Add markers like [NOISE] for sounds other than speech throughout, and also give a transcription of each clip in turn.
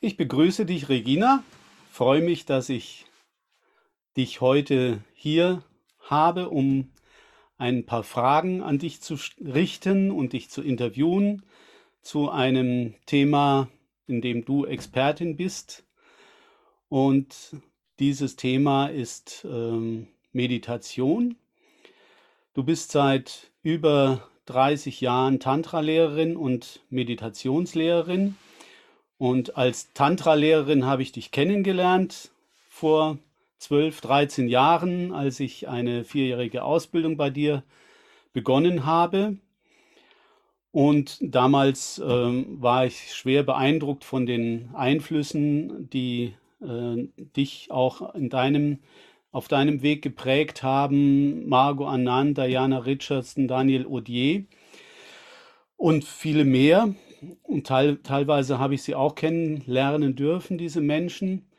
Ich begrüße dich, Regina. Freue mich, dass ich dich heute hier habe, um ein paar Fragen an dich zu richten und dich zu interviewen zu einem Thema, in dem du Expertin bist. Und dieses Thema ist ähm, Meditation. Du bist seit über 30 Jahren Tantra-Lehrerin und Meditationslehrerin. Und als Tantra-Lehrerin habe ich dich kennengelernt vor 12, 13 Jahren, als ich eine vierjährige Ausbildung bei dir begonnen habe. Und damals ähm, war ich schwer beeindruckt von den Einflüssen, die äh, dich auch in deinem, auf deinem Weg geprägt haben. Margot Anand, Diana Richardson, Daniel Odier und viele mehr. Teil, teilweise habe ich sie auch kennenlernen dürfen, diese Menschen.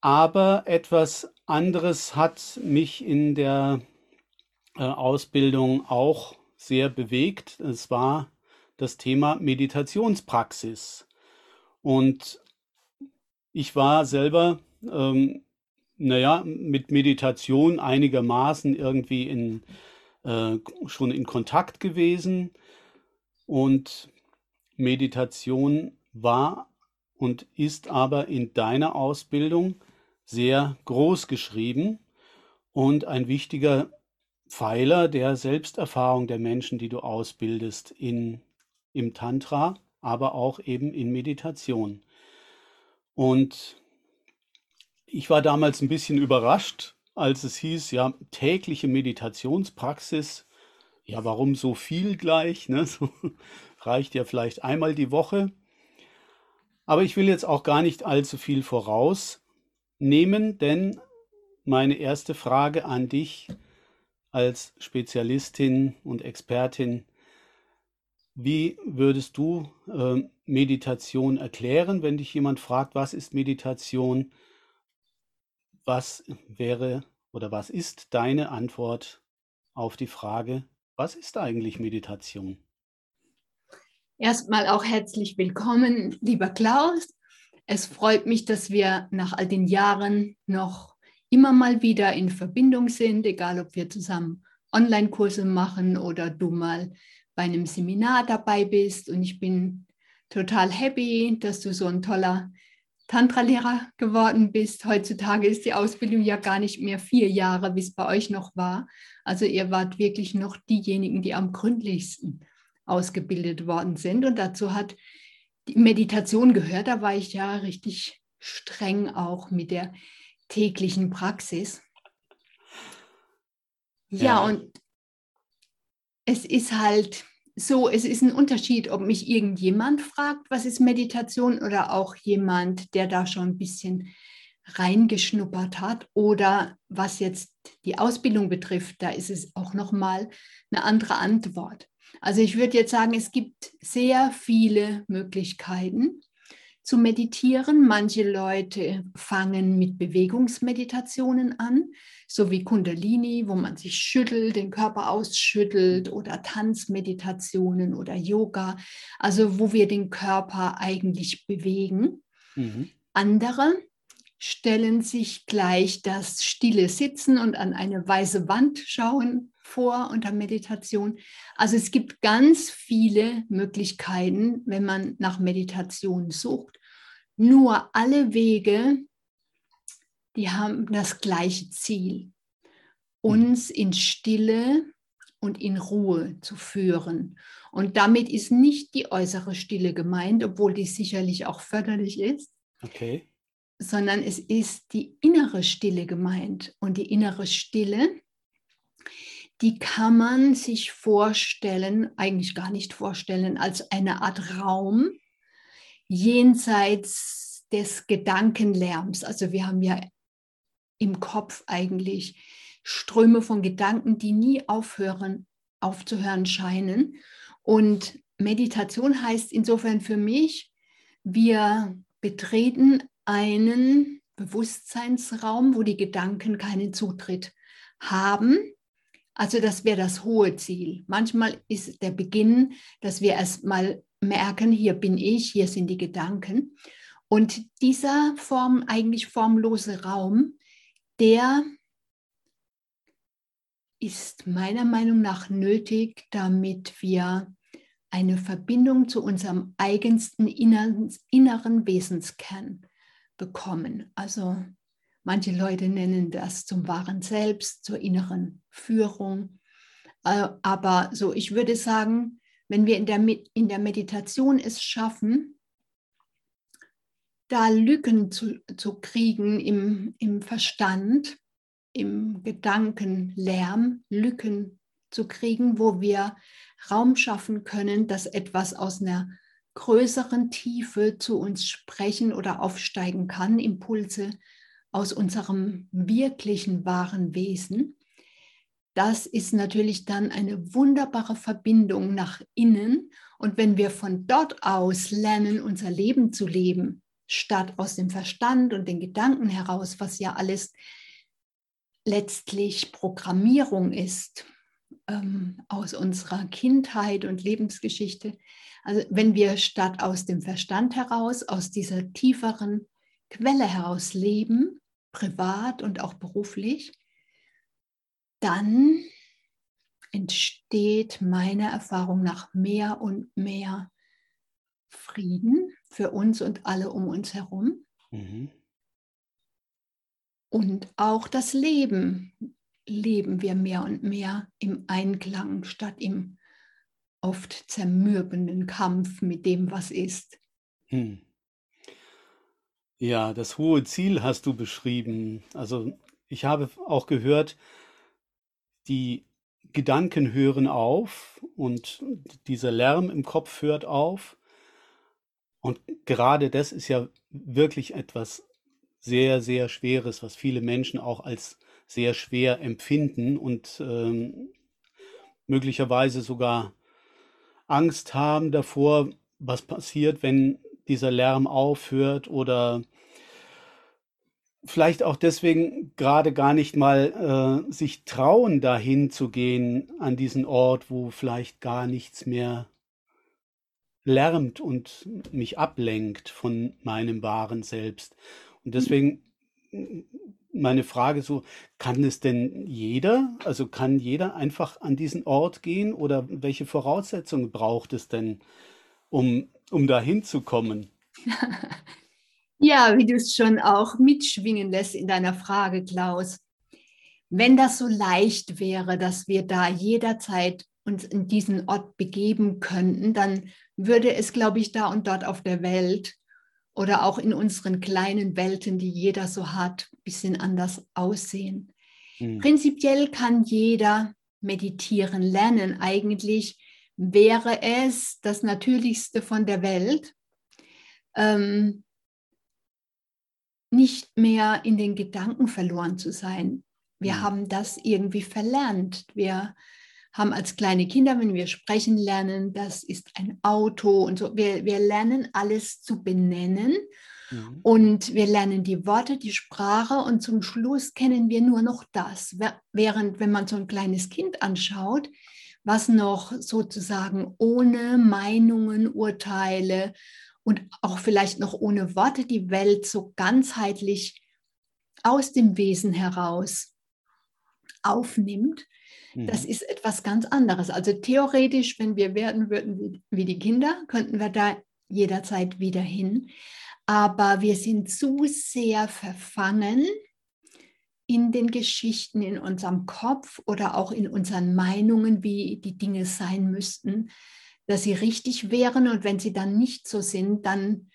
Aber etwas anderes hat mich in der äh, Ausbildung auch sehr bewegt. Es war das Thema Meditationspraxis. Und ich war selber, ähm, naja, mit Meditation einigermaßen irgendwie in, äh, schon in Kontakt gewesen. Und Meditation war und ist aber in deiner Ausbildung sehr groß geschrieben und ein wichtiger Pfeiler der Selbsterfahrung der Menschen, die du ausbildest in, im Tantra, aber auch eben in Meditation. Und ich war damals ein bisschen überrascht, als es hieß, ja, tägliche Meditationspraxis. Ja, warum so viel gleich? Ne? [LAUGHS] So reicht ja vielleicht einmal die Woche. Aber ich will jetzt auch gar nicht allzu viel voraus nehmen, denn meine erste Frage an dich als Spezialistin und Expertin, wie würdest du äh, Meditation erklären, wenn dich jemand fragt, was ist Meditation? Was wäre oder was ist deine Antwort auf die Frage, was ist eigentlich Meditation? Erstmal auch herzlich willkommen, lieber Klaus. Es freut mich, dass wir nach all den Jahren noch immer mal wieder in Verbindung sind, egal ob wir zusammen Online-Kurse machen oder du mal bei einem Seminar dabei bist. Und ich bin total happy, dass du so ein toller Tantra-Lehrer geworden bist. Heutzutage ist die Ausbildung ja gar nicht mehr vier Jahre, wie es bei euch noch war. Also ihr wart wirklich noch diejenigen, die am gründlichsten ausgebildet worden sind. Und dazu hat die Meditation gehört. Da war ich ja richtig streng auch mit der täglichen Praxis. Ja, ja, und es ist halt so, es ist ein Unterschied, ob mich irgendjemand fragt, was ist Meditation oder auch jemand, der da schon ein bisschen reingeschnuppert hat oder was jetzt die Ausbildung betrifft, da ist es auch noch mal eine andere Antwort. Also ich würde jetzt sagen, es gibt sehr viele Möglichkeiten zu meditieren. Manche Leute fangen mit Bewegungsmeditationen an, so wie Kundalini, wo man sich schüttelt, den Körper ausschüttelt oder Tanzmeditationen oder Yoga, also wo wir den Körper eigentlich bewegen. Mhm. Andere stellen sich gleich das stille Sitzen und an eine weiße Wand schauen vor unter Meditation. Also es gibt ganz viele Möglichkeiten, wenn man nach Meditation sucht. Nur alle Wege, die haben das gleiche Ziel, uns in Stille und in Ruhe zu führen. Und damit ist nicht die äußere Stille gemeint, obwohl die sicherlich auch förderlich ist. Okay. Sondern es ist die innere Stille gemeint. Und die innere Stille, die kann man sich vorstellen, eigentlich gar nicht vorstellen, als eine Art Raum jenseits des Gedankenlärms. Also wir haben ja im Kopf eigentlich Ströme von Gedanken, die nie aufhören, aufzuhören scheinen. Und Meditation heißt insofern für mich, wir betreten einen Bewusstseinsraum, wo die Gedanken keinen Zutritt haben also das wäre das hohe Ziel. Manchmal ist der Beginn, dass wir erst mal merken, hier bin ich, hier sind die Gedanken. Und dieser Form, eigentlich formlose Raum, der ist meiner Meinung nach nötig, damit wir eine Verbindung zu unserem eigensten inneren, inneren Wesenskern bekommen. Also manche Leute nennen das zum wahren Selbst, zur inneren Führung. Äh, aber so, ich würde sagen, wenn wir in der, in der Meditation es schaffen, da Lücken zu, zu kriegen im, im Verstand, im Gedankenlärm, Lücken zu kriegen, wo wir Raum schaffen können, dass etwas aus einer größeren Tiefe zu uns sprechen oder aufsteigen kann, Impulse aus unserem wirklichen wahren Wesen. Das ist natürlich dann eine wunderbare Verbindung nach innen. Und wenn wir von dort aus lernen, unser Leben zu leben, statt aus dem Verstand und den Gedanken heraus, was ja alles letztlich Programmierung ist ähm, aus unserer Kindheit und Lebensgeschichte. Also wenn wir statt aus dem Verstand heraus, aus dieser tieferen Quelle heraus leben, privat und auch beruflich, dann entsteht meiner Erfahrung nach mehr und mehr Frieden für uns und alle um uns herum. Mhm. Und auch das Leben leben wir mehr und mehr im Einklang statt im oft zermürbenden Kampf mit dem, was ist. Hm. Ja, das hohe Ziel hast du beschrieben. Also ich habe auch gehört, die Gedanken hören auf und dieser Lärm im Kopf hört auf. Und gerade das ist ja wirklich etwas sehr, sehr Schweres, was viele Menschen auch als sehr schwer empfinden und ähm, möglicherweise sogar Angst haben davor, was passiert, wenn dieser Lärm aufhört oder vielleicht auch deswegen gerade gar nicht mal äh, sich trauen, dahin zu gehen an diesen Ort, wo vielleicht gar nichts mehr lärmt und mich ablenkt von meinem wahren Selbst. Und deswegen meine Frage so, kann es denn jeder, also kann jeder einfach an diesen Ort gehen oder welche Voraussetzungen braucht es denn, um, um da hinzukommen? [LAUGHS] Ja, wie du es schon auch mitschwingen lässt in deiner Frage, Klaus. Wenn das so leicht wäre, dass wir da jederzeit uns in diesen Ort begeben könnten, dann würde es, glaube ich, da und dort auf der Welt oder auch in unseren kleinen Welten, die jeder so hat, ein bisschen anders aussehen. Mhm. Prinzipiell kann jeder meditieren lernen. Eigentlich wäre es das Natürlichste von der Welt, ähm, nicht mehr in den Gedanken verloren zu sein. Wir mhm. haben das irgendwie verlernt. Wir haben als kleine Kinder, wenn wir sprechen lernen, das ist ein Auto und so. Wir, wir lernen alles zu benennen mhm. und wir lernen die Worte, die Sprache und zum Schluss kennen wir nur noch das. Während, wenn man so ein kleines Kind anschaut, was noch sozusagen ohne Meinungen, Urteile und auch vielleicht noch ohne Worte die Welt so ganzheitlich aus dem Wesen heraus aufnimmt, das mhm. ist etwas ganz anderes. Also theoretisch, wenn wir werden würden wie die Kinder, könnten wir da jederzeit wieder hin. Aber wir sind zu sehr verfangen in den Geschichten in unserem Kopf oder auch in unseren Meinungen, wie die Dinge sein müssten, dass sie richtig wären. Und wenn sie dann nicht so sind, dann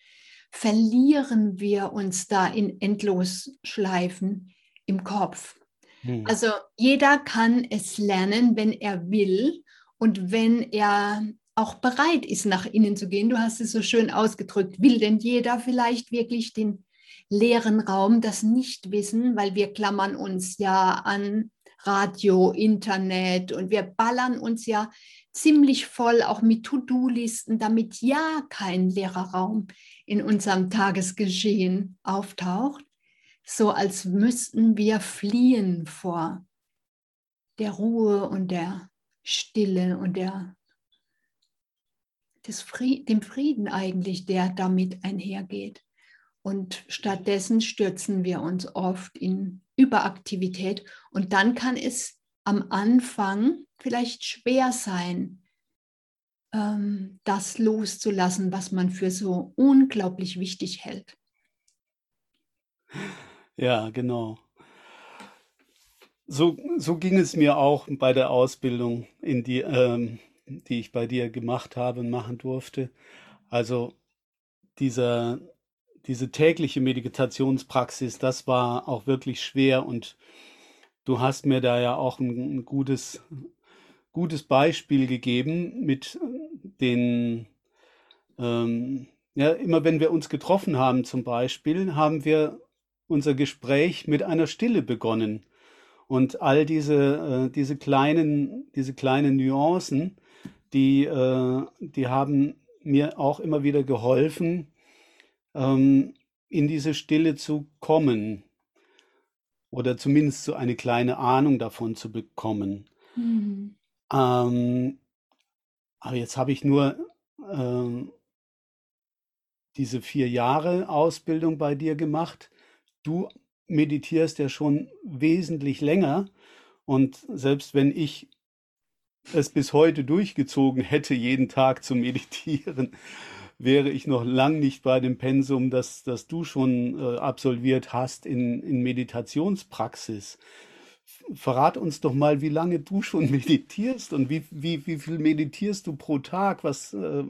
verlieren wir uns da in Endlosschleifen im Kopf. Hm. Also jeder kann es lernen, wenn er will und wenn er auch bereit ist, nach innen zu gehen. Du hast es so schön ausgedrückt. Will denn jeder vielleicht wirklich den leeren Raum, das Nichtwissen, weil wir klammern uns ja an Radio, Internet und wir ballern uns ja ziemlich voll auch mit To-Do-Listen, damit ja kein leerer Raum in unserem Tagesgeschehen auftaucht so als müssten wir fliehen vor der Ruhe und der Stille und der, des Fried, dem Frieden eigentlich, der damit einhergeht. Und stattdessen stürzen wir uns oft in Überaktivität. Und dann kann es am Anfang vielleicht schwer sein, ähm, das loszulassen, was man für so unglaublich wichtig hält. Ja, genau. So, so ging es mir auch bei der Ausbildung, in die, ähm, die ich bei dir gemacht habe und machen durfte. Also dieser, diese tägliche Meditationspraxis, das war auch wirklich schwer und du hast mir da ja auch ein, ein gutes, gutes Beispiel gegeben mit den, ähm, ja, immer wenn wir uns getroffen haben zum Beispiel, haben wir unser Gespräch mit einer Stille begonnen. Und all diese, äh, diese kleinen, diese kleinen Nuancen, die, äh, die haben mir auch immer wieder geholfen, ähm, in diese Stille zu kommen oder zumindest so eine kleine Ahnung davon zu bekommen. Mhm. Ähm, aber jetzt habe ich nur ähm, diese vier Jahre Ausbildung bei dir gemacht. Du meditierst ja schon wesentlich länger und selbst wenn ich es bis heute durchgezogen hätte, jeden Tag zu meditieren, [LAUGHS] wäre ich noch lang nicht bei dem Pensum, das, das du schon äh, absolviert hast in, in Meditationspraxis. Verrat uns doch mal, wie lange du schon [LAUGHS] meditierst und wie, wie, wie viel meditierst du pro Tag? Was, äh,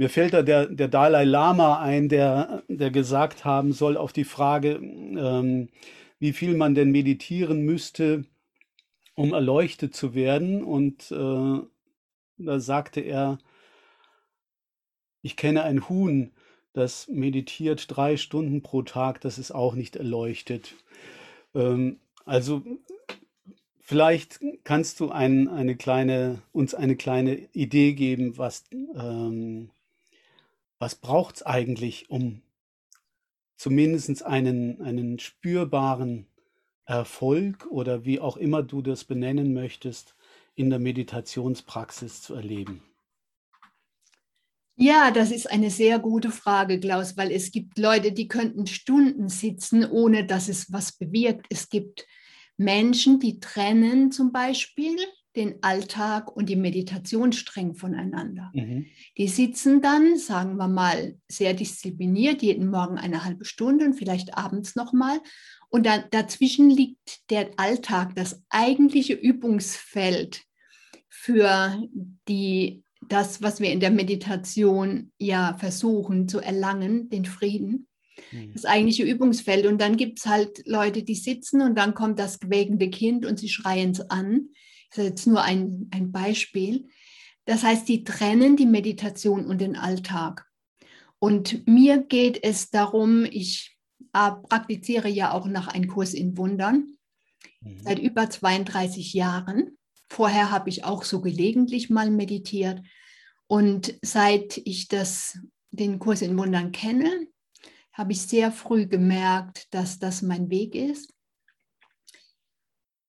mir fällt da der, der Dalai Lama ein, der, der gesagt haben soll auf die Frage, ähm, wie viel man denn meditieren müsste, um erleuchtet zu werden. Und äh, da sagte er, ich kenne ein Huhn, das meditiert drei Stunden pro Tag, das ist auch nicht erleuchtet. Ähm, also vielleicht kannst du ein, eine kleine, uns eine kleine Idee geben, was, ähm, was braucht es eigentlich, um zumindest einen, einen spürbaren Erfolg oder wie auch immer du das benennen möchtest, in der Meditationspraxis zu erleben? Ja, das ist eine sehr gute Frage, Klaus, weil es gibt Leute, die könnten Stunden sitzen, ohne dass es was bewirkt. Es gibt Menschen, die trennen zum Beispiel den Alltag und die Meditation streng voneinander. Mhm. Die sitzen dann, sagen wir mal, sehr diszipliniert, jeden Morgen eine halbe Stunde und vielleicht abends nochmal. Und da, dazwischen liegt der Alltag, das eigentliche Übungsfeld für die, das, was wir in der Meditation ja versuchen zu erlangen, den Frieden mhm. das eigentliche Übungsfeld. Und dann gibt es halt Leute, die sitzen und dann kommt das quäkende Kind und sie schreien es an. Das ist jetzt nur ein, ein Beispiel. Das heißt, die trennen die Meditation und den Alltag. Und mir geht es darum, ich äh, praktiziere ja auch nach einem Kurs in Wundern mhm. seit über 32 Jahren. Vorher habe ich auch so gelegentlich mal meditiert. Und seit ich das, den Kurs in Wundern kenne, habe ich sehr früh gemerkt, dass das mein Weg ist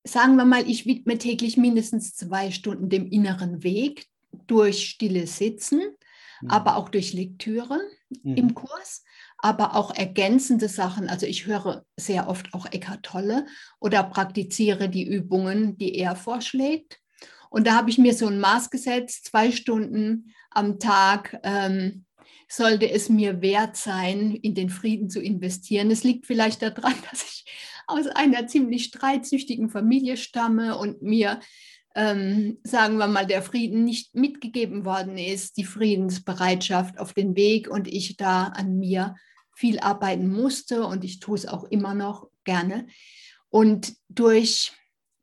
sagen wir mal, ich widme täglich mindestens zwei Stunden dem inneren Weg durch stille Sitzen, mhm. aber auch durch Lektüre mhm. im Kurs, aber auch ergänzende Sachen. Also ich höre sehr oft auch Eckhart Tolle oder praktiziere die Übungen, die er vorschlägt. Und da habe ich mir so ein Maß gesetzt, zwei Stunden am Tag. Ähm, sollte es mir wert sein, in den Frieden zu investieren. Es liegt vielleicht daran, [LAUGHS] dass ich aus einer ziemlich streitsüchtigen Familie stamme und mir, ähm, sagen wir mal, der Frieden nicht mitgegeben worden ist, die Friedensbereitschaft auf den Weg und ich da an mir viel arbeiten musste und ich tue es auch immer noch gerne. Und durch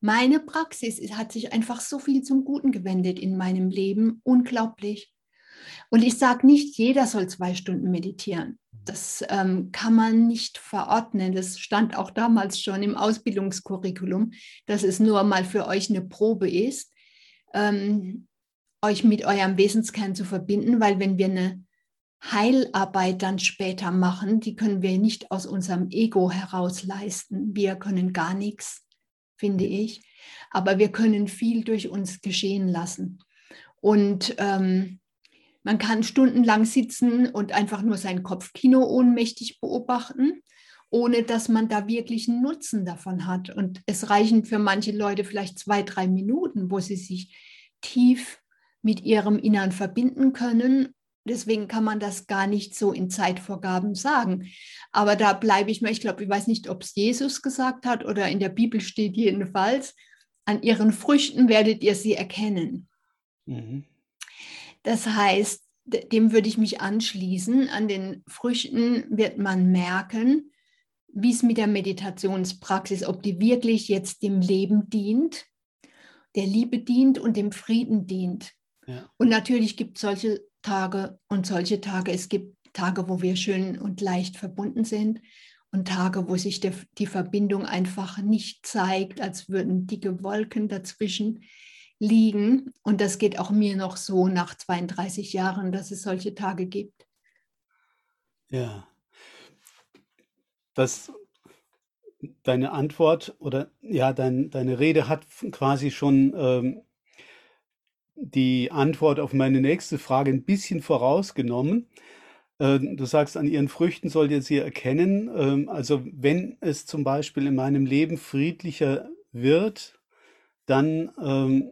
meine Praxis hat sich einfach so viel zum Guten gewendet in meinem Leben. Unglaublich. Und ich sage nicht, jeder soll zwei Stunden meditieren. Das ähm, kann man nicht verordnen. Das stand auch damals schon im Ausbildungskurriculum, dass es nur mal für euch eine Probe ist, ähm, euch mit eurem Wesenskern zu verbinden, weil wenn wir eine Heilarbeit dann später machen, die können wir nicht aus unserem Ego heraus leisten. Wir können gar nichts, finde ich, aber wir können viel durch uns geschehen lassen. Und ähm, Man kann stundenlang sitzen und einfach nur sein Kopfkino ohnmächtig beobachten, ohne dass man da wirklich einen Nutzen davon hat. Und es reichen für manche Leute vielleicht zwei, drei Minuten, wo sie sich tief mit ihrem Innern verbinden können. Deswegen kann man das gar nicht so in Zeitvorgaben sagen. Aber da bleibe ich mal, ich glaube, ich weiß nicht, ob es Jesus gesagt hat oder in der Bibel steht jedenfalls, an ihren Früchten werdet ihr sie erkennen. Mhm. Das heißt, dem würde ich mich anschließen. An den Früchten wird man merken, wie es mit der Meditationspraxis, ob die wirklich jetzt dem Leben dient, der Liebe dient und dem Frieden dient. Ja. Und natürlich gibt es solche Tage und solche Tage. Es gibt Tage, wo wir schön und leicht verbunden sind und Tage, wo sich der, die Verbindung einfach nicht zeigt, als würden dicke Wolken dazwischen liegen. Und das geht auch mir noch so nach 32 Jahren, dass es solche Tage gibt. Ja. Das, deine Antwort oder ja, dein, deine Rede hat quasi schon ähm, die Antwort auf meine nächste Frage ein bisschen vorausgenommen. Äh, du sagst, an ihren Früchten sollt ihr sie erkennen. Ähm, also wenn es zum Beispiel in meinem Leben friedlicher wird, dann ähm,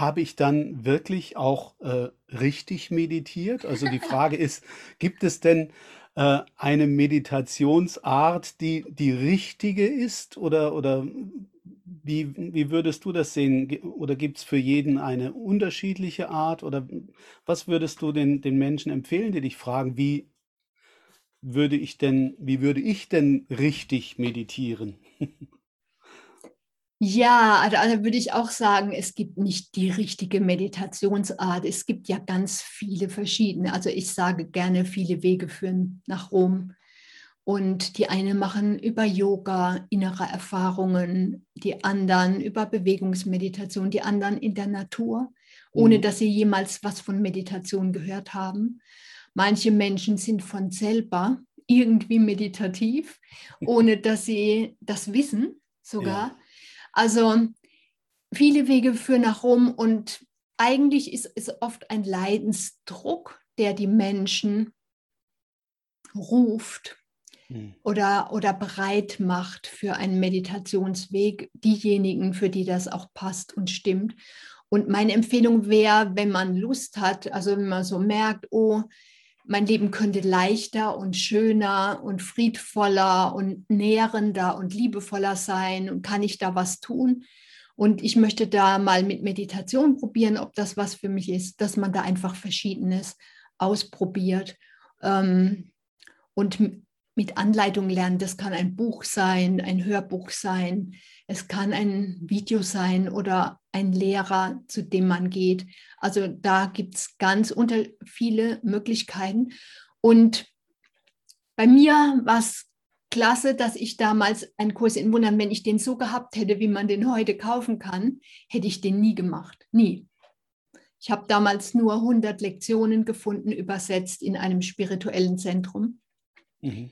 habe ich dann wirklich auch äh, richtig meditiert? Also die Frage ist, gibt es denn äh, eine Meditationsart, die die richtige ist? Oder, oder wie, wie würdest du das sehen? Oder gibt es für jeden eine unterschiedliche Art? Oder was würdest du den, den Menschen empfehlen, die dich fragen, wie würde ich denn, wie würde ich denn richtig meditieren? [LAUGHS] Ja, also, also würde ich auch sagen, es gibt nicht die richtige Meditationsart. Es gibt ja ganz viele verschiedene. Also ich sage gerne, viele Wege führen nach Rom. Und die einen machen über Yoga innere Erfahrungen, die anderen über Bewegungsmeditation, die anderen in der Natur, ohne mhm. dass sie jemals was von Meditation gehört haben. Manche Menschen sind von selber irgendwie meditativ, [LAUGHS] ohne dass sie das wissen sogar. Ja. Also viele Wege führen nach Rom und eigentlich ist es oft ein Leidensdruck, der die Menschen ruft hm. oder, oder bereit macht für einen Meditationsweg, diejenigen, für die das auch passt und stimmt. Und meine Empfehlung wäre, wenn man Lust hat, also wenn man so merkt, oh, mein Leben könnte leichter und schöner und friedvoller und nährender und liebevoller sein und kann ich da was tun? Und ich möchte da mal mit Meditation probieren, ob das was für mich ist, dass man da einfach Verschiedenes ausprobiert ähm, und mit Anleitung lernen. Das kann ein Buch sein, ein Hörbuch sein, es kann ein Video sein oder ein Lehrer, zu dem man geht. Also da gibt es ganz unter viele Möglichkeiten. Und bei mir war es klasse, dass ich damals einen Kurs in Wundern, wenn ich den so gehabt hätte, wie man den heute kaufen kann, hätte ich den nie gemacht. Nie. Ich habe damals nur 100 Lektionen gefunden, übersetzt in einem spirituellen Zentrum. Mhm.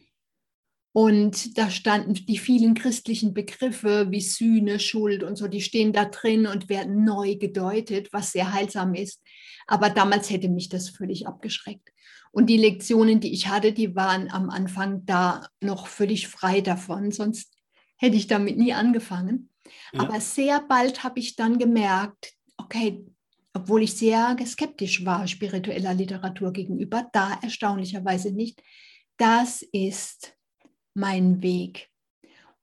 Und da standen die vielen christlichen Begriffe wie Sühne, Schuld und so, die stehen da drin und werden neu gedeutet, was sehr heilsam ist. Aber damals hätte mich das völlig abgeschreckt. Und die Lektionen, die ich hatte, die waren am Anfang da noch völlig frei davon, sonst hätte ich damit nie angefangen. Ja. Aber sehr bald habe ich dann gemerkt, okay, obwohl ich sehr skeptisch war spiritueller Literatur gegenüber, da erstaunlicherweise nicht, das ist mein Weg.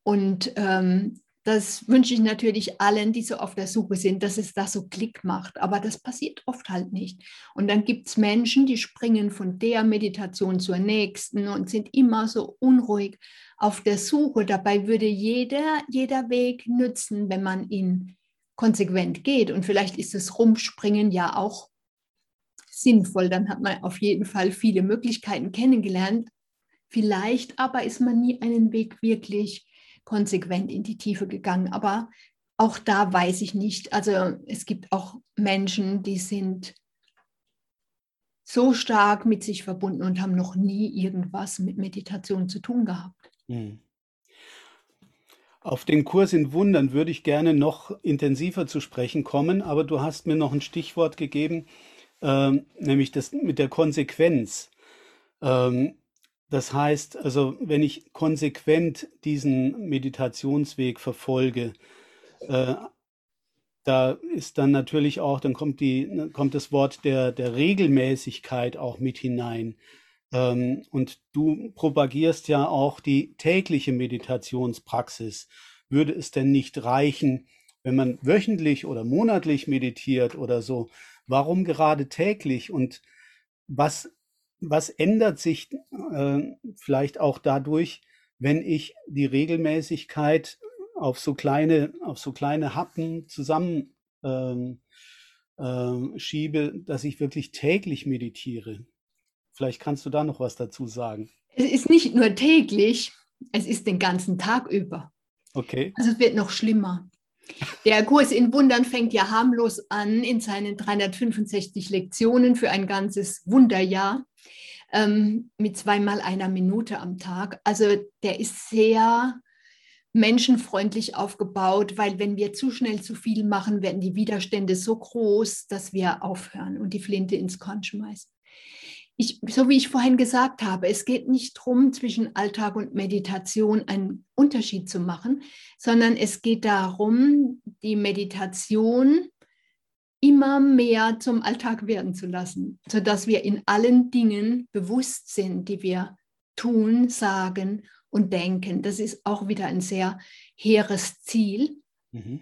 Und ähm, das wünsche ich natürlich allen, die so auf der Suche sind, dass es da so Klick macht. Aber das passiert oft halt nicht. Und dann gibt es Menschen, die springen von der Meditation zur nächsten und sind immer so unruhig auf der Suche. Dabei würde jeder, jeder Weg nützen, wenn man ihn konsequent geht. Und vielleicht ist das Rumspringen ja auch sinnvoll. Dann hat man auf jeden Fall viele Möglichkeiten kennengelernt. Vielleicht aber ist man nie einen Weg wirklich konsequent in die Tiefe gegangen. Aber auch da weiß ich nicht. Also es gibt auch Menschen, die sind so stark mit sich verbunden und haben noch nie irgendwas mit Meditation zu tun gehabt. Hm. Auf den Kurs in Wundern würde ich gerne noch intensiver zu sprechen kommen, aber du hast mir noch ein Stichwort gegeben, ähm, nämlich das mit der Konsequenz. Ähm, das heißt, also wenn ich konsequent diesen Meditationsweg verfolge, äh, da ist dann natürlich auch, dann kommt die, kommt das Wort der, der Regelmäßigkeit auch mit hinein. Ähm, und du propagierst ja auch die tägliche Meditationspraxis. Würde es denn nicht reichen, wenn man wöchentlich oder monatlich meditiert oder so? Warum gerade täglich? Und was was ändert sich äh, vielleicht auch dadurch, wenn ich die Regelmäßigkeit auf so kleine, auf so kleine Happen zusammen ähm, äh, schiebe, dass ich wirklich täglich meditiere? Vielleicht kannst du da noch was dazu sagen. Es ist nicht nur täglich, es ist den ganzen Tag über. Okay. Also es wird noch schlimmer. Der Kurs in Wundern fängt ja harmlos an in seinen 365 Lektionen für ein ganzes Wunderjahr ähm, mit zweimal einer Minute am Tag. Also der ist sehr menschenfreundlich aufgebaut, weil wenn wir zu schnell zu viel machen, werden die Widerstände so groß, dass wir aufhören und die Flinte ins Korn schmeißen. Ich, so wie ich vorhin gesagt habe, es geht nicht darum, zwischen Alltag und Meditation einen Unterschied zu machen, sondern es geht darum, die Meditation immer mehr zum Alltag werden zu lassen, sodass wir in allen Dingen bewusst sind, die wir tun, sagen und denken. Das ist auch wieder ein sehr hehres Ziel. Mhm.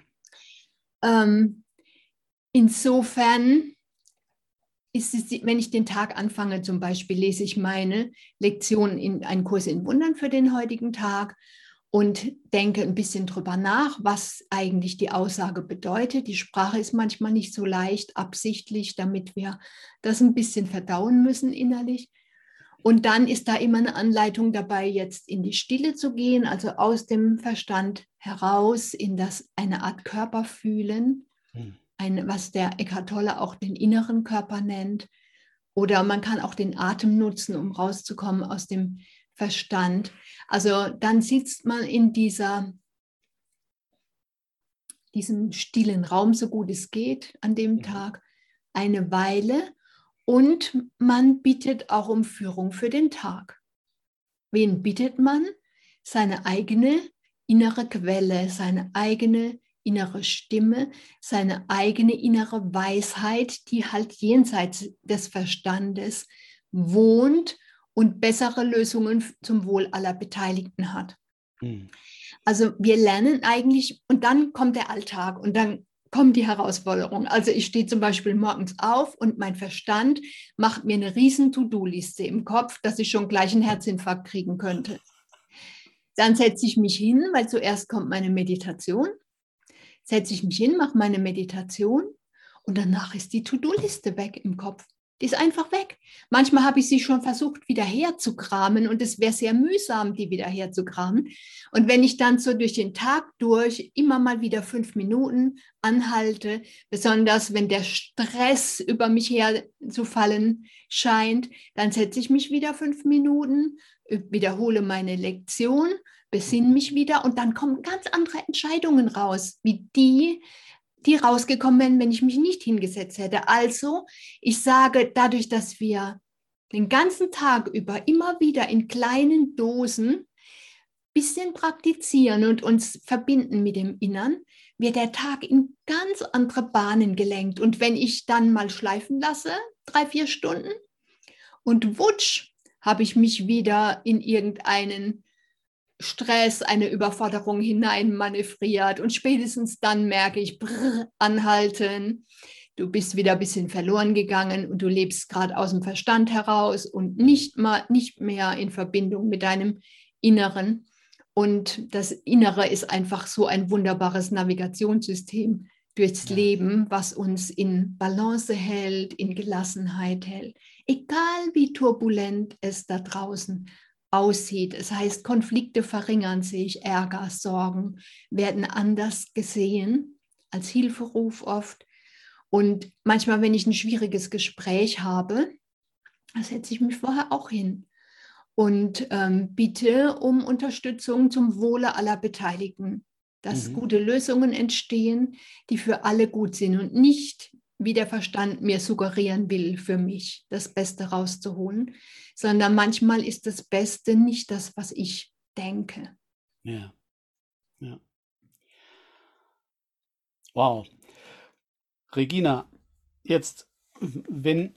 Ähm, insofern ist es, wenn ich den Tag anfange, zum Beispiel lese ich meine Lektion in einen Kurs in Wundern für den heutigen Tag und denke ein bisschen drüber nach, was eigentlich die Aussage bedeutet. Die Sprache ist manchmal nicht so leicht, absichtlich, damit wir das ein bisschen verdauen müssen innerlich. Und dann ist da immer eine Anleitung dabei, jetzt in die Stille zu gehen, also aus dem Verstand heraus in das eine Art Körperfühlen, hm. Ein, was der Eckhart Tolle auch den inneren Körper nennt. Oder man kann auch den Atem nutzen, um rauszukommen aus dem Verstand. Also dann sitzt man in dieser, diesem stillen Raum, so gut es geht, an dem Tag eine Weile und man bittet auch um Führung für den Tag. Wen bittet man? Seine eigene innere Quelle, seine eigene innere Stimme, seine eigene innere Weisheit, die halt jenseits des Verstandes wohnt und bessere Lösungen zum Wohl aller Beteiligten hat. Mhm. Also wir lernen eigentlich und dann kommt der Alltag und dann kommt die Herausforderung. Also ich stehe zum Beispiel morgens auf und mein Verstand macht mir eine riesen To-Do-Liste im Kopf, dass ich schon gleich einen Herzinfarkt kriegen könnte. Dann setze ich mich hin, weil zuerst kommt meine Meditation. Setze ich mich hin, mache meine Meditation und danach ist die To-Do-Liste weg im Kopf. Die ist einfach weg. Manchmal habe ich sie schon versucht, wieder herzukramen und es wäre sehr mühsam, die wieder herzukramen. Und wenn ich dann so durch den Tag durch immer mal wieder fünf Minuten anhalte, besonders wenn der Stress über mich herzufallen scheint, dann setze ich mich wieder fünf Minuten, wiederhole meine Lektion, besinne mich wieder und dann kommen ganz andere Entscheidungen raus, wie die, die rausgekommen wären, wenn ich mich nicht hingesetzt hätte. Also, ich sage, dadurch, dass wir den ganzen Tag über immer wieder in kleinen Dosen bisschen praktizieren und uns verbinden mit dem Innern, wird der Tag in ganz andere Bahnen gelenkt. Und wenn ich dann mal schleifen lasse, drei, vier Stunden, und wutsch, habe ich mich wieder in irgendeinen Stress, eine Überforderung hinein manövriert und spätestens dann merke ich, brr, anhalten, du bist wieder ein bisschen verloren gegangen und du lebst gerade aus dem Verstand heraus und nicht, mal, nicht mehr in Verbindung mit deinem Inneren. Und das Innere ist einfach so ein wunderbares Navigationssystem durchs. Leben, was uns in Balance hält, in Gelassenheit hält. Egal wie turbulent es da draußen aussieht. Es heißt, Konflikte verringern sich, Ärger, Sorgen werden anders gesehen als Hilferuf oft. Und manchmal, wenn ich ein schwieriges Gespräch habe, setze ich mich vorher auch hin und ähm, bitte um Unterstützung zum Wohle aller Beteiligten, dass mhm. gute Lösungen entstehen, die für alle gut sind und nicht wie der Verstand mir suggerieren will für mich, das Beste rauszuholen, sondern manchmal ist das Beste nicht das, was ich denke. Ja. Ja. Wow. Regina, jetzt, wenn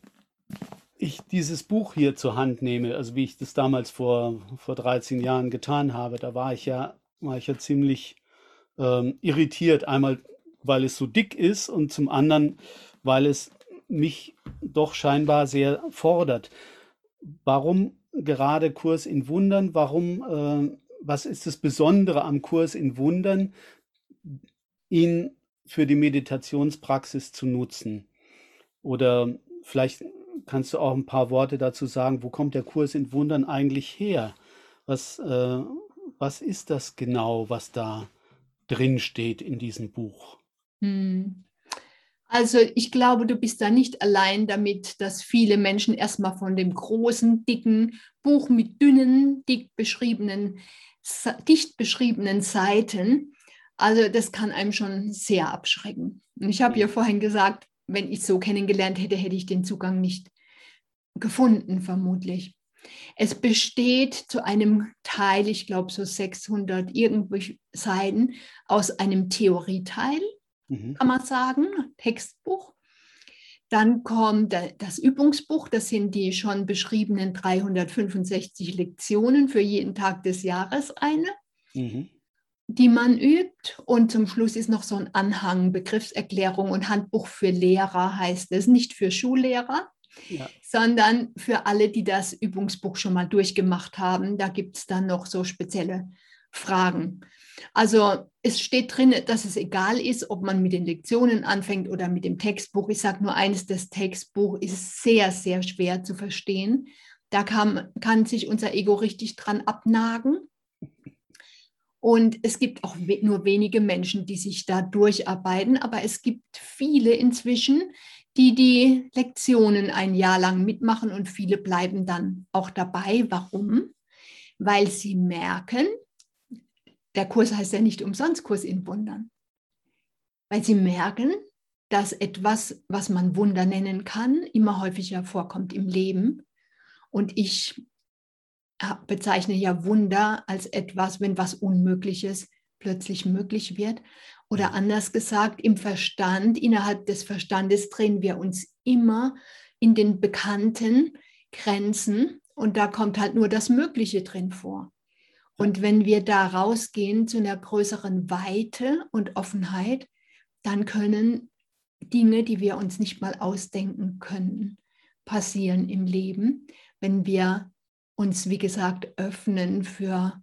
ich dieses Buch hier zur Hand nehme, also wie ich das damals vor, vor 13 Jahren getan habe, da war ich ja, war ich ja ziemlich ähm, irritiert. Einmal, weil es so dick ist und zum anderen, weil es mich doch scheinbar sehr fordert. Warum gerade Kurs in Wundern? Warum, äh, was ist das Besondere am Kurs in Wundern, ihn für die Meditationspraxis zu nutzen? Oder vielleicht kannst du auch ein paar Worte dazu sagen, wo kommt der Kurs in Wundern eigentlich her? Was, äh, was ist das genau, was da drin steht in diesem Buch? Hm. Also ich glaube, du bist da nicht allein damit, dass viele Menschen erstmal von dem großen, dicken Buch mit dünnen, dick beschriebenen, dicht beschriebenen Seiten, also das kann einem schon sehr abschrecken. Und ich habe ja vorhin gesagt, wenn ich so kennengelernt hätte, hätte ich den Zugang nicht gefunden, vermutlich. Es besteht zu einem Teil, ich glaube so 600 irgendwie Seiten, aus einem Theorieteil, mhm. kann man sagen, Textbuch. Dann kommt das Übungsbuch, das sind die schon beschriebenen 365 Lektionen für jeden Tag des Jahres eine, mhm. die man übt. Und zum Schluss ist noch so ein Anhang, Begriffserklärung und Handbuch für Lehrer heißt es, nicht für Schullehrer ja. sondern für alle, die das Übungsbuch schon mal durchgemacht haben. Da gibt es dann noch so spezielle Fragen. Also es steht drin, dass es egal ist, ob man mit den Lektionen anfängt oder mit dem Textbuch. Ich sage nur eines, das Textbuch ist sehr, sehr schwer zu verstehen. Da kann, kann sich unser Ego richtig dran abnagen. Und es gibt auch nur wenige Menschen, die sich da durcharbeiten, aber es gibt viele inzwischen, die die Lektionen ein Jahr lang mitmachen und viele bleiben dann auch dabei. Warum? Weil sie merken, der Kurs heißt ja nicht umsonst Kurs in Wundern, weil sie merken, dass etwas, was man Wunder nennen kann, immer häufiger vorkommt im Leben. Und ich bezeichne ja Wunder als etwas, wenn was Unmögliches plötzlich möglich wird. Oder anders gesagt, im Verstand, innerhalb des Verstandes drehen wir uns immer in den bekannten Grenzen und da kommt halt nur das Mögliche drin vor. Und wenn wir da rausgehen zu einer größeren Weite und Offenheit, dann können Dinge, die wir uns nicht mal ausdenken können, passieren im Leben, wenn wir uns, wie gesagt, öffnen für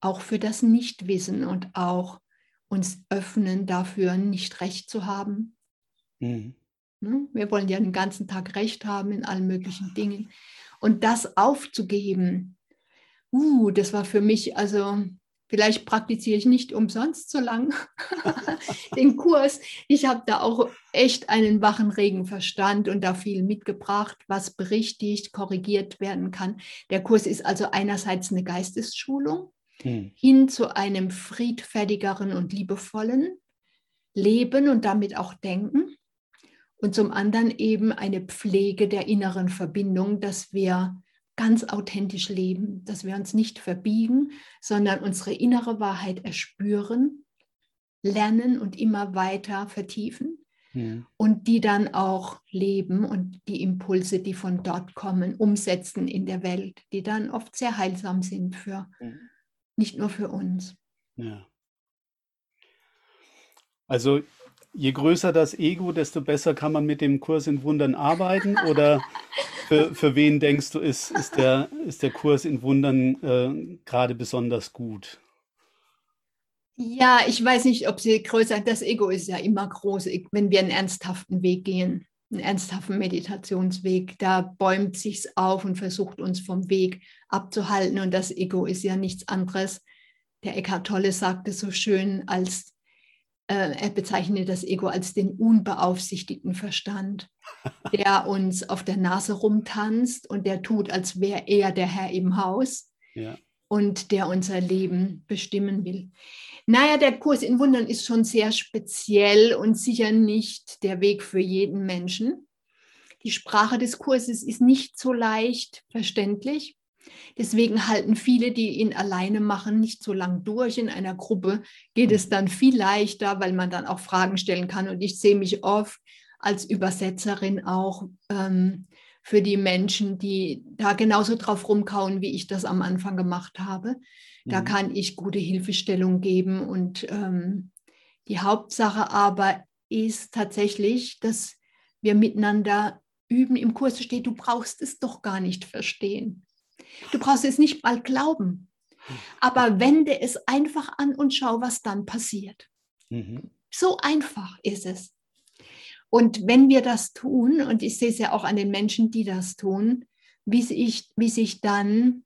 auch für das Nichtwissen und auch uns öffnen dafür, nicht recht zu haben. Mhm. Ne? Wir wollen ja den ganzen Tag recht haben in allen möglichen Dingen. Und das aufzugeben, uh, das war für mich, also vielleicht praktiziere ich nicht umsonst so lang [LAUGHS] den Kurs. Ich habe da auch echt einen wachen Regenverstand und da viel mitgebracht, was berichtigt, korrigiert werden kann. Der Kurs ist also einerseits eine Geistesschulung, hm. hin zu einem friedfertigeren und liebevollen Leben und damit auch Denken. Und zum anderen eben eine Pflege der inneren Verbindung, dass wir ganz authentisch leben, dass wir uns nicht verbiegen, sondern unsere innere Wahrheit erspüren, lernen und immer weiter vertiefen ja. und die dann auch leben und die Impulse, die von dort kommen, umsetzen in der Welt, die dann oft sehr heilsam sind für ja nicht nur für uns. Ja. Also je größer das Ego, desto besser kann man mit dem Kurs in Wundern arbeiten? Oder für, für wen denkst du, ist, ist, der, ist der Kurs in Wundern äh, gerade besonders gut? Ja, ich weiß nicht, ob sie größer, das Ego ist ja immer groß, wenn wir einen ernsthaften Weg gehen einen ernsthaften Meditationsweg. Da bäumt sich's auf und versucht uns vom Weg abzuhalten. Und das Ego ist ja nichts anderes. Der Eckhart Tolle sagte so schön, als er bezeichnet das Ego als den unbeaufsichtigten Verstand, der [LAUGHS] uns auf der Nase rumtanzt und der tut, als wäre er der Herr im Haus. Ja. und der unser Leben bestimmen will. Naja, der Kurs in Wundern ist schon sehr speziell und sicher nicht der Weg für jeden Menschen. Die Sprache des Kurses ist nicht so leicht verständlich. Deswegen halten viele, die ihn alleine machen, nicht so lang durch. In einer Gruppe geht es dann viel leichter, weil man dann auch Fragen stellen kann. Und ich sehe mich oft als Übersetzerin auch ähm, für die Menschen, die da genauso drauf rumkauen, wie ich das am Anfang gemacht habe. Da mhm. kann ich gute Hilfestellung geben. Und ähm, die Hauptsache aber ist tatsächlich, dass wir miteinander üben. Im Kurs steht, du brauchst es doch gar nicht verstehen. Du brauchst es nicht mal glauben. Aber wende es einfach an und schau, was dann passiert. Mhm. So einfach ist es. Und wenn wir das tun, und ich sehe es ja auch an den Menschen, die das tun, wie sich, wie sich dann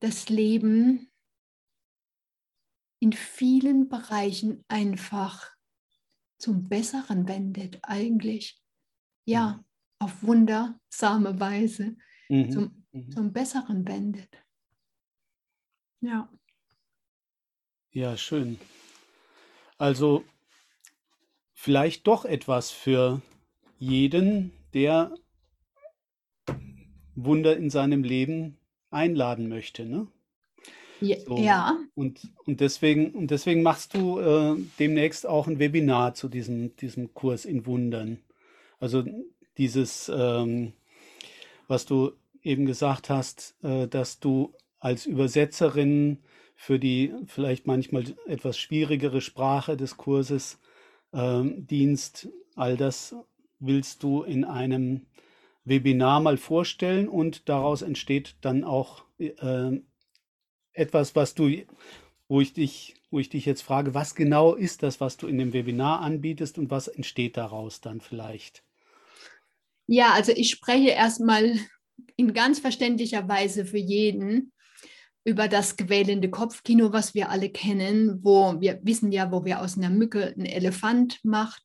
das Leben in vielen Bereichen einfach zum Besseren wendet, eigentlich. Ja, mhm. auf wundersame Weise mhm. Zum, mhm. zum Besseren wendet. Ja. Ja, schön. Also vielleicht doch etwas für jeden, der Wunder in seinem Leben einladen möchte, ne? So. Ja. Und, und, deswegen, und deswegen machst du äh, demnächst auch ein Webinar zu diesem, diesem Kurs in Wundern. Also dieses, ähm, was du eben gesagt hast, äh, dass du als Übersetzerin für die vielleicht manchmal etwas schwierigere Sprache des Kurses ähm, Dienst, all das willst du in einem Webinar mal vorstellen und daraus entsteht dann auch äh, etwas, was du, wo ich dich, wo ich dich jetzt frage, was genau ist das, was du in dem Webinar anbietest und was entsteht daraus dann vielleicht? Ja, also ich spreche erstmal in ganz verständlicher Weise für jeden über das quälende Kopfkino, was wir alle kennen, wo wir wissen ja, wo wir aus einer Mücke einen Elefant macht,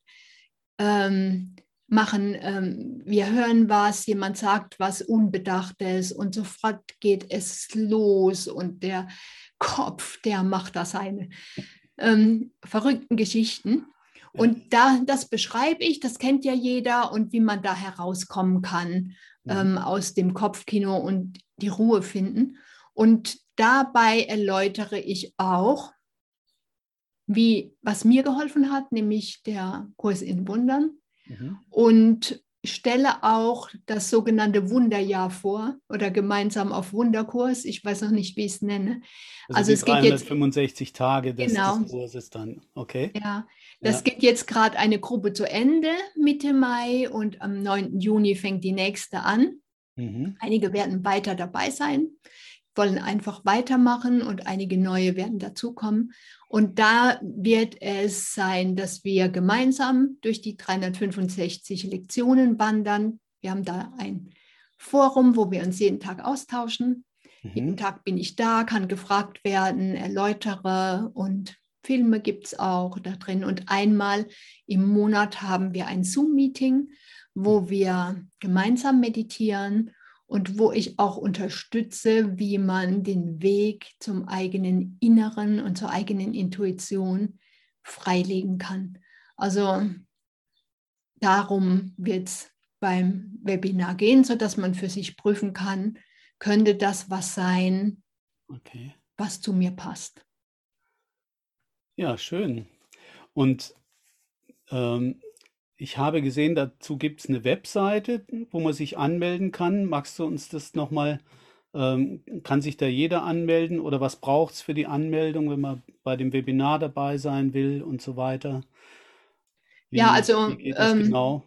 ähm, machen. Ähm, wir hören was, jemand sagt was Unbedachtes und sofort geht es los und der Kopf, der macht da seine ähm, verrückten Geschichten. Und da, das beschreibe ich, das kennt ja jeder und wie man da herauskommen kann. Ähm, aus dem Kopfkino und die Ruhe finden. Und dabei erläutere ich auch, wie, was mir geholfen hat, nämlich der Kurs in Wundern. Mhm. Und stelle auch das sogenannte Wunderjahr vor oder gemeinsam auf Wunderkurs. Ich weiß noch nicht, wie ich es nenne. Also, also es geht jetzt 65 Tage des, genau, des Kurses dann. Okay. Ja, das ja. geht jetzt gerade eine Gruppe zu Ende Mitte Mai und am 9. Juni fängt die nächste an. Mhm. Einige werden weiter dabei sein wollen einfach weitermachen und einige neue werden dazukommen. Und da wird es sein, dass wir gemeinsam durch die 365 Lektionen wandern. Wir haben da ein Forum, wo wir uns jeden Tag austauschen. Mhm. Jeden Tag bin ich da, kann gefragt werden, erläutere und Filme gibt es auch da drin. Und einmal im Monat haben wir ein Zoom-Meeting, wo wir gemeinsam meditieren und wo ich auch unterstütze, wie man den Weg zum eigenen Inneren und zur eigenen Intuition freilegen kann. Also darum wird es beim Webinar gehen, sodass man für sich prüfen kann, könnte das was sein, okay. was zu mir passt. Ja, schön. Und ähm, ich habe gesehen, dazu gibt es eine Webseite, wo man sich anmelden kann. Magst du uns das nochmal, ähm, kann sich da jeder anmelden oder was braucht es für die Anmeldung, wenn man bei dem Webinar dabei sein will und so weiter? Wie, ja, also ähm, genau?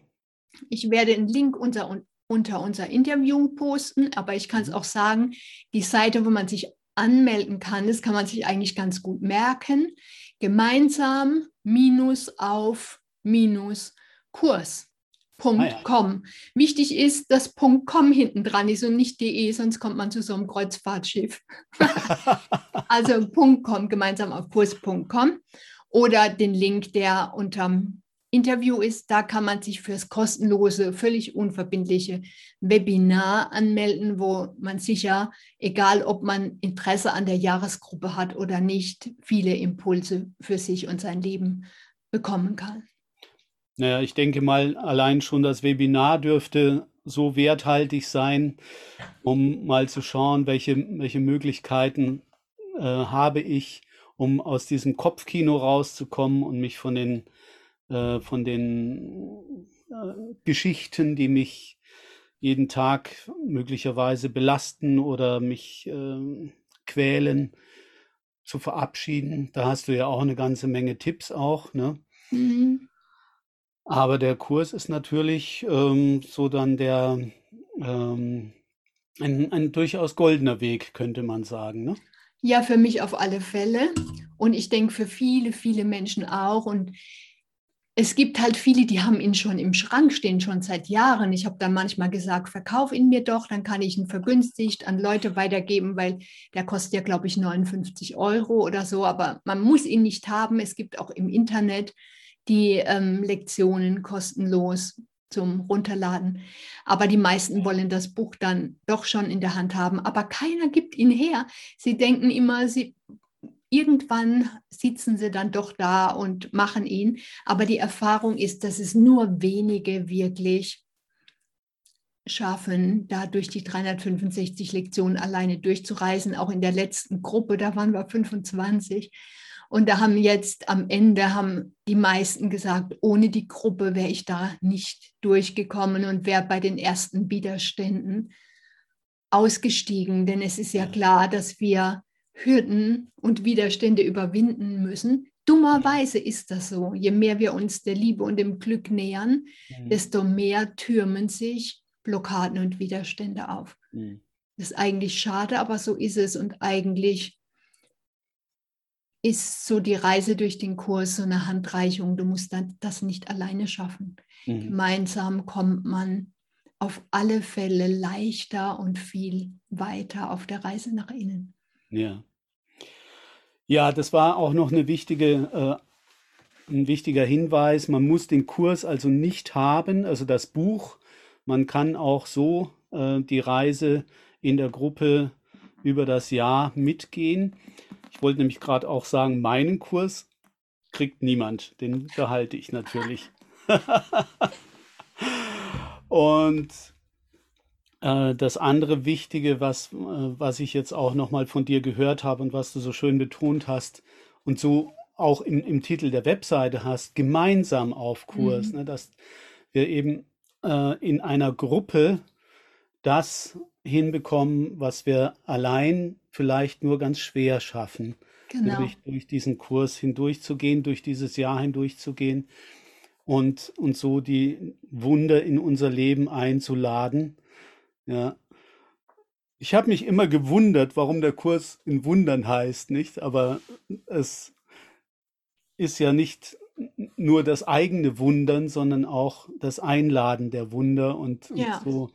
ich werde einen Link unter, unter unser Interview posten, aber ich kann es mhm. auch sagen, die Seite, wo man sich anmelden kann, das kann man sich eigentlich ganz gut merken. Gemeinsam minus auf minus Kurs.com. Ah, ja. Wichtig ist, dass .com hinten dran ist und nicht de, sonst kommt man zu so einem Kreuzfahrtschiff. [LAUGHS] also .com gemeinsam auf Kurs.com oder den Link, der unterm Interview ist, da kann man sich fürs kostenlose, völlig unverbindliche Webinar anmelden, wo man sicher, egal ob man Interesse an der Jahresgruppe hat oder nicht, viele Impulse für sich und sein Leben bekommen kann. Naja, ich denke mal, allein schon das Webinar dürfte so werthaltig sein, um mal zu schauen, welche, welche Möglichkeiten äh, habe ich, um aus diesem Kopfkino rauszukommen und mich von den, äh, von den äh, Geschichten, die mich jeden Tag möglicherweise belasten oder mich äh, quälen, zu verabschieden. Da hast du ja auch eine ganze Menge Tipps auch, ne? Mhm. Aber der Kurs ist natürlich ähm, so dann der ähm, ein, ein durchaus goldener Weg, könnte man sagen, ne? Ja, für mich auf alle Fälle. Und ich denke für viele, viele Menschen auch. Und es gibt halt viele, die haben ihn schon im Schrank stehen, schon seit Jahren. Ich habe dann manchmal gesagt, verkauf ihn mir doch, dann kann ich ihn vergünstigt an Leute weitergeben, weil der kostet ja, glaube ich, 59 Euro oder so. Aber man muss ihn nicht haben. Es gibt auch im Internet die ähm, Lektionen kostenlos zum Runterladen. Aber die meisten wollen das Buch dann doch schon in der Hand haben. Aber keiner gibt ihn her. Sie denken immer, sie irgendwann sitzen sie dann doch da und machen ihn. Aber die Erfahrung ist, dass es nur wenige wirklich schaffen, da durch die 365 Lektionen alleine durchzureisen. Auch in der letzten Gruppe, da waren wir 25. Und da haben jetzt am Ende haben die meisten gesagt, ohne die Gruppe wäre ich da nicht durchgekommen und wäre bei den ersten Widerständen ausgestiegen. Denn es ist ja klar, dass wir Hürden und Widerstände überwinden müssen. Dummerweise ist das so. Je mehr wir uns der Liebe und dem Glück nähern, mhm. desto mehr türmen sich Blockaden und Widerstände auf. Mhm. Das ist eigentlich schade, aber so ist es. Und eigentlich ist so die Reise durch den Kurs so eine Handreichung. Du musst das nicht alleine schaffen. Mhm. Gemeinsam kommt man auf alle Fälle leichter und viel weiter auf der Reise nach innen. Ja. Ja, das war auch noch eine wichtige, äh, ein wichtiger Hinweis. Man muss den Kurs also nicht haben, also das Buch. Man kann auch so äh, die Reise in der Gruppe über das Jahr mitgehen. Ich wollte nämlich gerade auch sagen, meinen Kurs kriegt niemand. Den behalte ich natürlich. [LAUGHS] Und äh, das andere Wichtige, was, äh, was ich jetzt auch nochmal von dir gehört habe und was du so schön betont hast und so auch im, im Titel der Webseite hast, gemeinsam auf Kurs, mhm. ne, dass wir eben äh, in einer Gruppe das hinbekommen, was wir allein vielleicht nur ganz schwer schaffen, genau. durch, durch diesen Kurs hindurchzugehen, durch dieses Jahr hindurchzugehen und, und so die Wunder in unser Leben einzuladen ja. Ich habe mich immer gewundert, warum der Kurs in Wundern heißt, nicht? Aber es ist ja nicht nur das eigene Wundern, sondern auch das Einladen der Wunder und, ja. und so.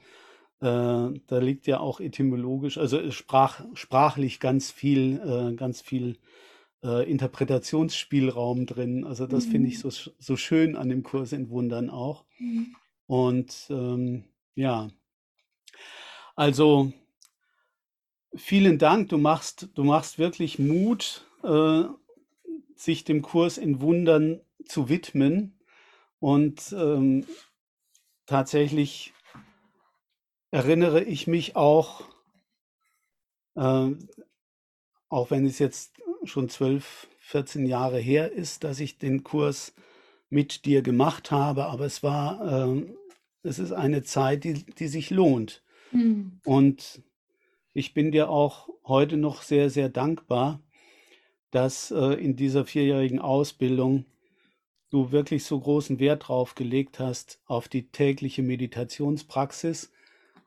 Äh, da liegt ja auch etymologisch, also sprach, sprachlich ganz viel, äh, ganz viel äh, Interpretationsspielraum drin. Also das mhm. finde ich mhm. so, so schön an dem Kurs in Wundern auch. Mhm. Und ähm, ja, also vielen Dank, du machst, du machst wirklich Mut, äh, sich dem Kurs in Wundern zu widmen. Und ähm, tatsächlich erinnere ich mich auch, äh, auch wenn es jetzt schon zwölf, 14 Jahre her ist, dass ich den Kurs mit dir gemacht habe, aber es war, äh, es ist eine Zeit, die, die sich lohnt. Mhm. Und ich bin dir auch heute noch sehr, sehr dankbar, dass äh, in dieser vierjährigen Ausbildung du wirklich so großen Wert drauf gelegt hast, auf die tägliche Meditationspraxis,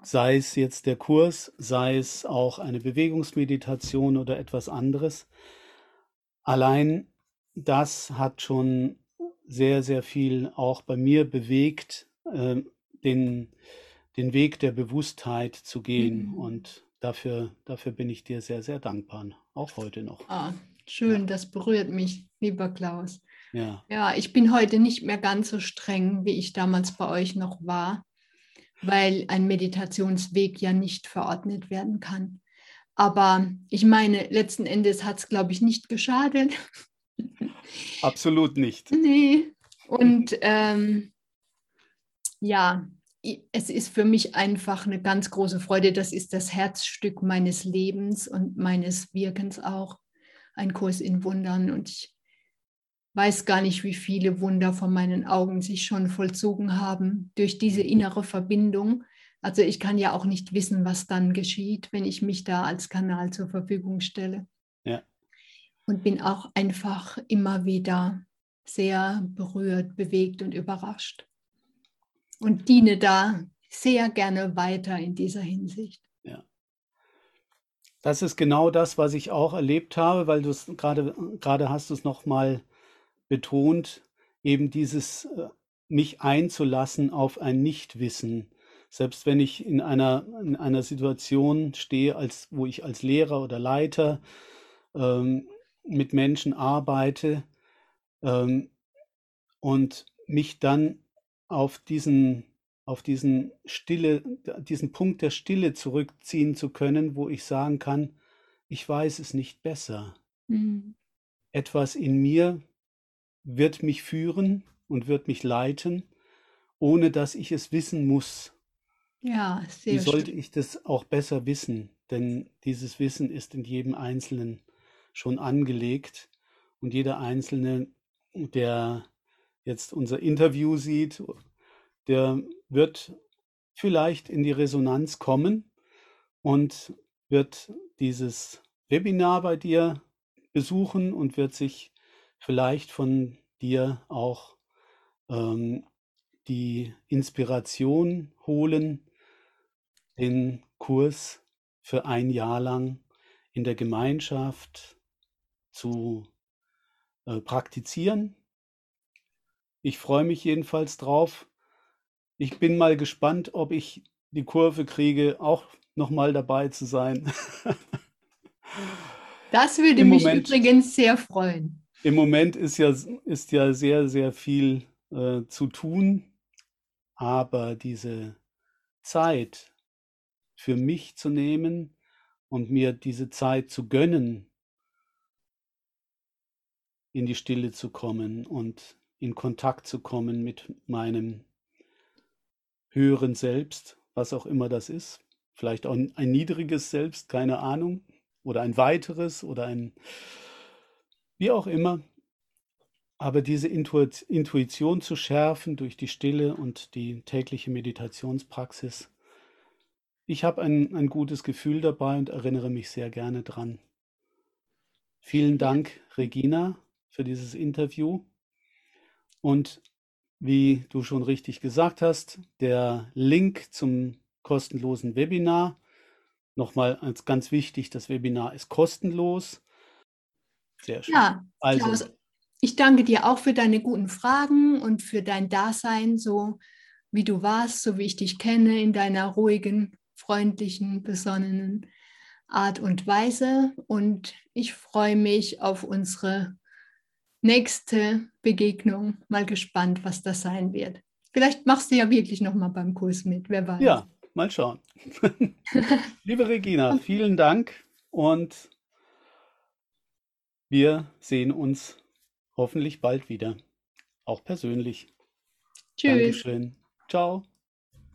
sei es jetzt der Kurs, sei es auch eine Bewegungsmeditation oder etwas anderes. Allein das hat schon sehr, sehr viel auch bei mir bewegt, äh, den, den Weg der Bewusstheit zu gehen. Mhm. Und dafür, dafür bin ich dir sehr, sehr dankbar, auch heute noch. Ah, schön, ja. das berührt mich, lieber Klaus. Ja. Ja, ich bin heute nicht mehr ganz so streng, wie ich damals bei euch noch war, weil ein Meditationsweg ja nicht verordnet werden kann. Aber ich meine, letzten Endes hat es, glaube ich, nicht geschadet. [LAUGHS] Absolut nicht. Nee. Und ähm, ja, es ist für mich einfach eine ganz große Freude. Das ist das Herzstück meines Lebens und meines Wirkens auch. Ein Kurs in Wundern. Und ich weiß gar nicht, wie viele Wunder vor meinen Augen sich schon vollzogen haben durch diese innere Verbindung. Also ich kann ja auch nicht wissen, was dann geschieht, wenn ich mich da als Kanal zur Verfügung stelle. Ja. Und bin auch einfach immer wieder sehr berührt, bewegt und überrascht und diene da sehr gerne weiter in dieser Hinsicht. Ja. Das ist genau das, was ich auch erlebt habe, weil du es gerade, gerade hast du es nochmal betont, eben dieses äh, mich einzulassen auf ein Nichtwissen. Selbst wenn ich in einer, in einer Situation stehe, als, wo ich als Lehrer oder Leiter ähm, mit Menschen arbeite ähm, und mich dann auf diesen, auf diesen Stille, diesen Punkt der Stille zurückziehen zu können, wo ich sagen kann, ich weiß es nicht besser. Mhm. Etwas in mir wird mich führen und wird mich leiten, ohne dass ich es wissen muss. Ja, sehr Wie sollte ich das auch besser wissen? Denn dieses Wissen ist in jedem Einzelnen schon angelegt und jeder Einzelne, der jetzt unser Interview sieht, der wird vielleicht in die Resonanz kommen und wird dieses Webinar bei dir besuchen und wird sich vielleicht von dir auch ähm, die Inspiration holen, den Kurs für ein Jahr lang in der Gemeinschaft zu äh, praktizieren ich freue mich jedenfalls drauf. Ich bin mal gespannt, ob ich die Kurve kriege, auch noch mal dabei zu sein. Das würde Im mich Moment, übrigens sehr freuen. Im Moment ist ja, ist ja sehr, sehr viel äh, zu tun, aber diese Zeit für mich zu nehmen und mir diese Zeit zu gönnen, in die Stille zu kommen und in Kontakt zu kommen mit meinem höheren Selbst, was auch immer das ist. Vielleicht auch ein, niedriges Selbst, keine Ahnung. Oder ein weiteres oder ein, wie auch immer. Aber diese Intuition zu schärfen durch die Stille und die tägliche Meditationspraxis, ich habe ein, ein gutes Gefühl dabei und erinnere mich sehr gerne dran. Vielen Dank, Regina, für dieses Interview. Und wie du schon richtig gesagt hast, der Link zum kostenlosen Webinar. Nochmal als ganz wichtig, das Webinar ist kostenlos. Sehr schön. Ja, also, Klaus, ich danke dir auch für deine guten Fragen und für dein Dasein, so wie du warst, so wie ich dich kenne, in deiner ruhigen, freundlichen, besonnenen Art und Weise. Und ich freue mich auf unsere nächste Begegnung. Mal gespannt, was das sein wird. Vielleicht machst du ja wirklich noch mal beim Kurs mit, wer weiß. Ja, mal schauen. [LAUGHS] Liebe Regina, [LAUGHS] vielen Dank und wir sehen uns hoffentlich bald wieder, auch persönlich. Tschüss. Dankeschön. Ciao.